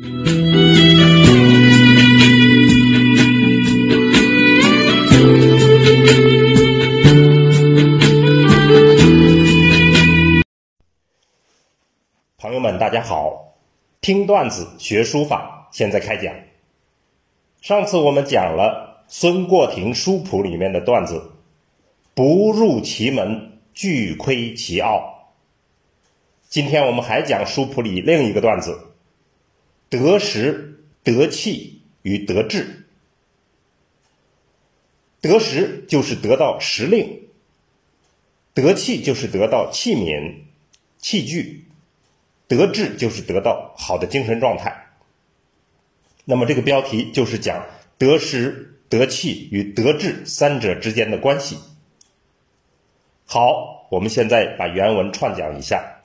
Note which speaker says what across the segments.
Speaker 1: 朋友们，大家好！听段子学书法，现在开讲。上次我们讲了孙过庭书谱里面的段子，“不入其门，俱窥其奥”。今天我们还讲书谱里另一个段子，“得时、得气与得志”。得时就是得到时令，得气就是得到器皿、器具。得志就是得到好的精神状态。那么这个标题就是讲得时、得气与得志三者之间的关系。好，我们现在把原文串讲一下：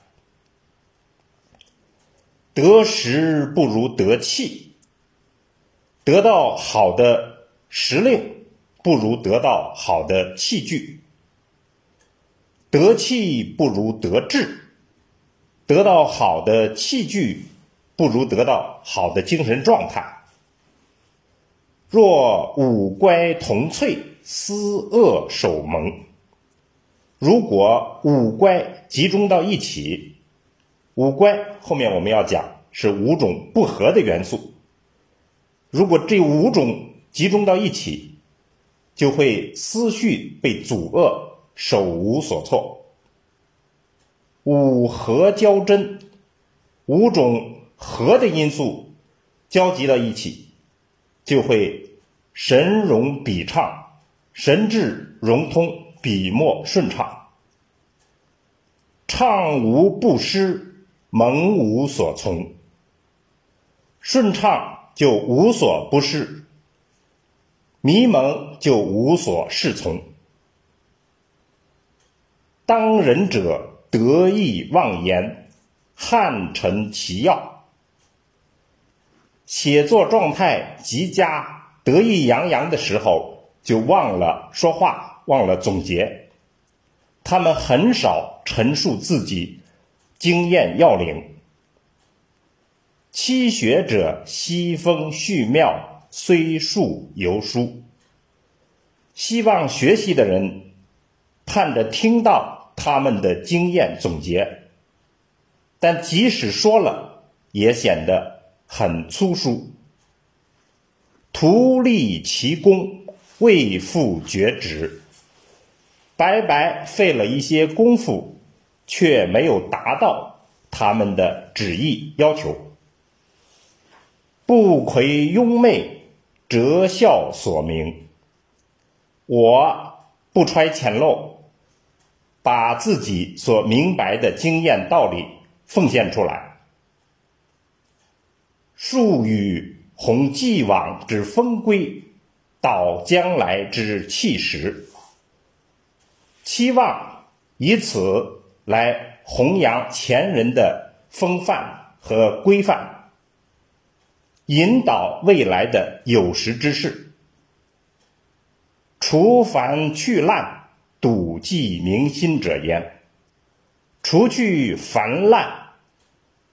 Speaker 1: 得时不如得气，得到好的时令不如得到好的器具，得气不如得志。得到好的器具，不如得到好的精神状态。若五乖同萃，思恶守蒙。如果五乖集中到一起，五乖后面我们要讲是五种不合的元素。如果这五种集中到一起，就会思绪被阻遏，手无所措。五合交真，五种合的因素交集到一起，就会神融笔畅，神志融通，笔墨顺畅，畅无不失，蒙无所从。顺畅就无所不适，迷蒙就无所适从。当仁者。得意忘言，汉臣其要。写作状态极佳、得意洋洋的时候，就忘了说话，忘了总结。他们很少陈述自己经验要领。七学者西风续妙，虽数犹疏。希望学习的人，盼着听到。他们的经验总结，但即使说了，也显得很粗疏。徒立其功，未复厥职，白白费了一些功夫，却没有达到他们的旨意要求。不魁庸媚，折效所明。我不揣浅陋。把自己所明白的经验道理奉献出来，树与弘既往之风规，导将来之气实，期望以此来弘扬前人的风范和规范，引导未来的有识之士，除繁去滥。笃记明心者焉，除去烦烂，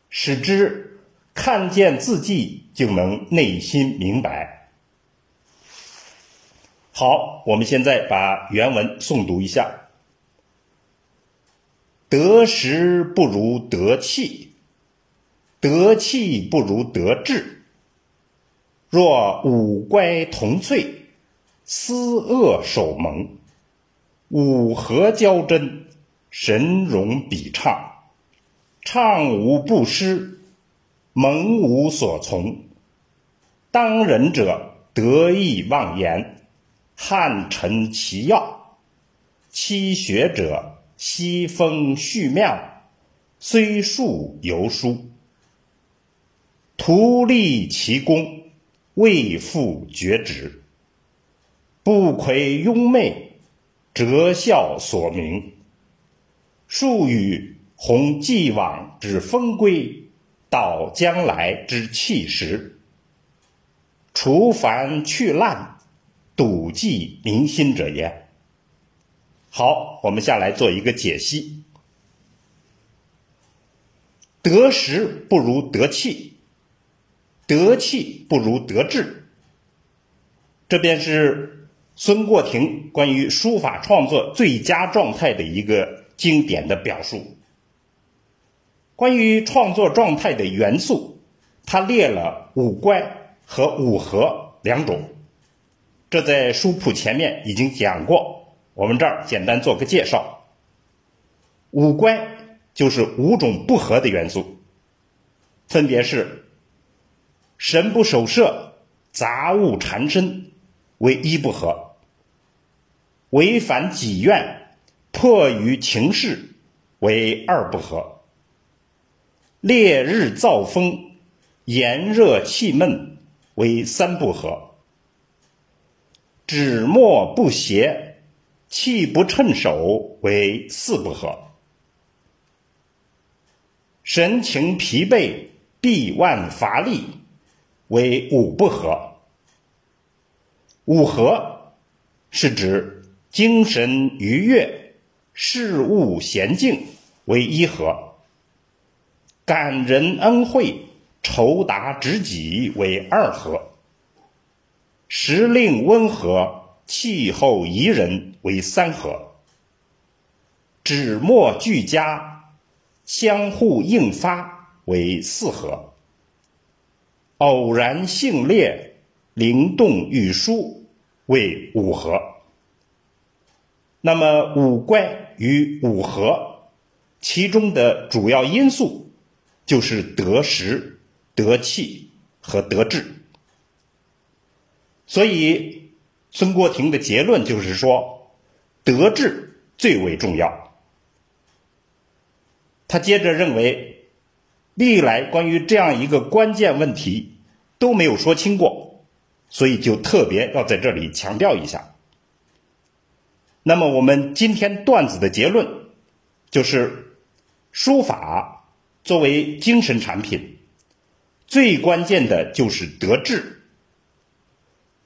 Speaker 1: 使之看见字迹就能内心明白。好，我们现在把原文诵读一下：得时不如得气，得气不如得志。若五乖同萃，思恶守蒙。五合交真，神融笔畅，畅无不失，蒙无所从。当仁者得意忘言，汉臣其要；欺学者西风续妙，虽数犹疏。徒立其功，未复绝止，不愧庸媚。哲孝所明，数与弘既往之风规，导将来之气实，除繁去滥，笃记民心者焉。好，我们下来做一个解析。得时不如得气，得气不如得志。这便是孙过庭关于书法创作最佳状态的一个经典的表述。关于创作状态的元素，他列了五乖和五合两种，这在书谱前面已经讲过，我们这儿简单做个介绍。五乖就是五种不和的元素，分别是神不守舍、杂物缠身为一不和；违反己愿、迫于情势为二不和；烈日燥风、炎热气闷为三不和；纸墨不协、气不称手为四不和。神情疲惫、臂腕乏力，为五不和。五和是指精神愉悦、事物娴静，为一和。感人恩惠、酬答知己，为二和。时令温和、气候宜人，为三合。纸墨俱佳。相互应发为四合，偶然性烈，灵动与疏为五合。那么五怪与五合，其中的主要因素就是得时、得气和得志。所以孙过庭的结论就是说，德治最为重要。他接着认为，历来关于这样一个关键问题都没有说清过，所以就特别要在这里强调一下。那么，我们今天段子的结论就是：书法作为精神产品，最关键的就是得志。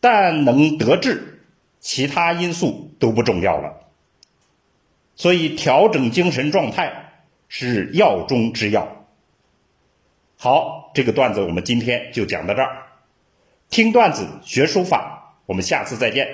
Speaker 1: 但能得志，其他因素都不重要了。所以，调整精神状态。是药中之药。好，这个段子我们今天就讲到这儿。听段子学书法，我们下次再见。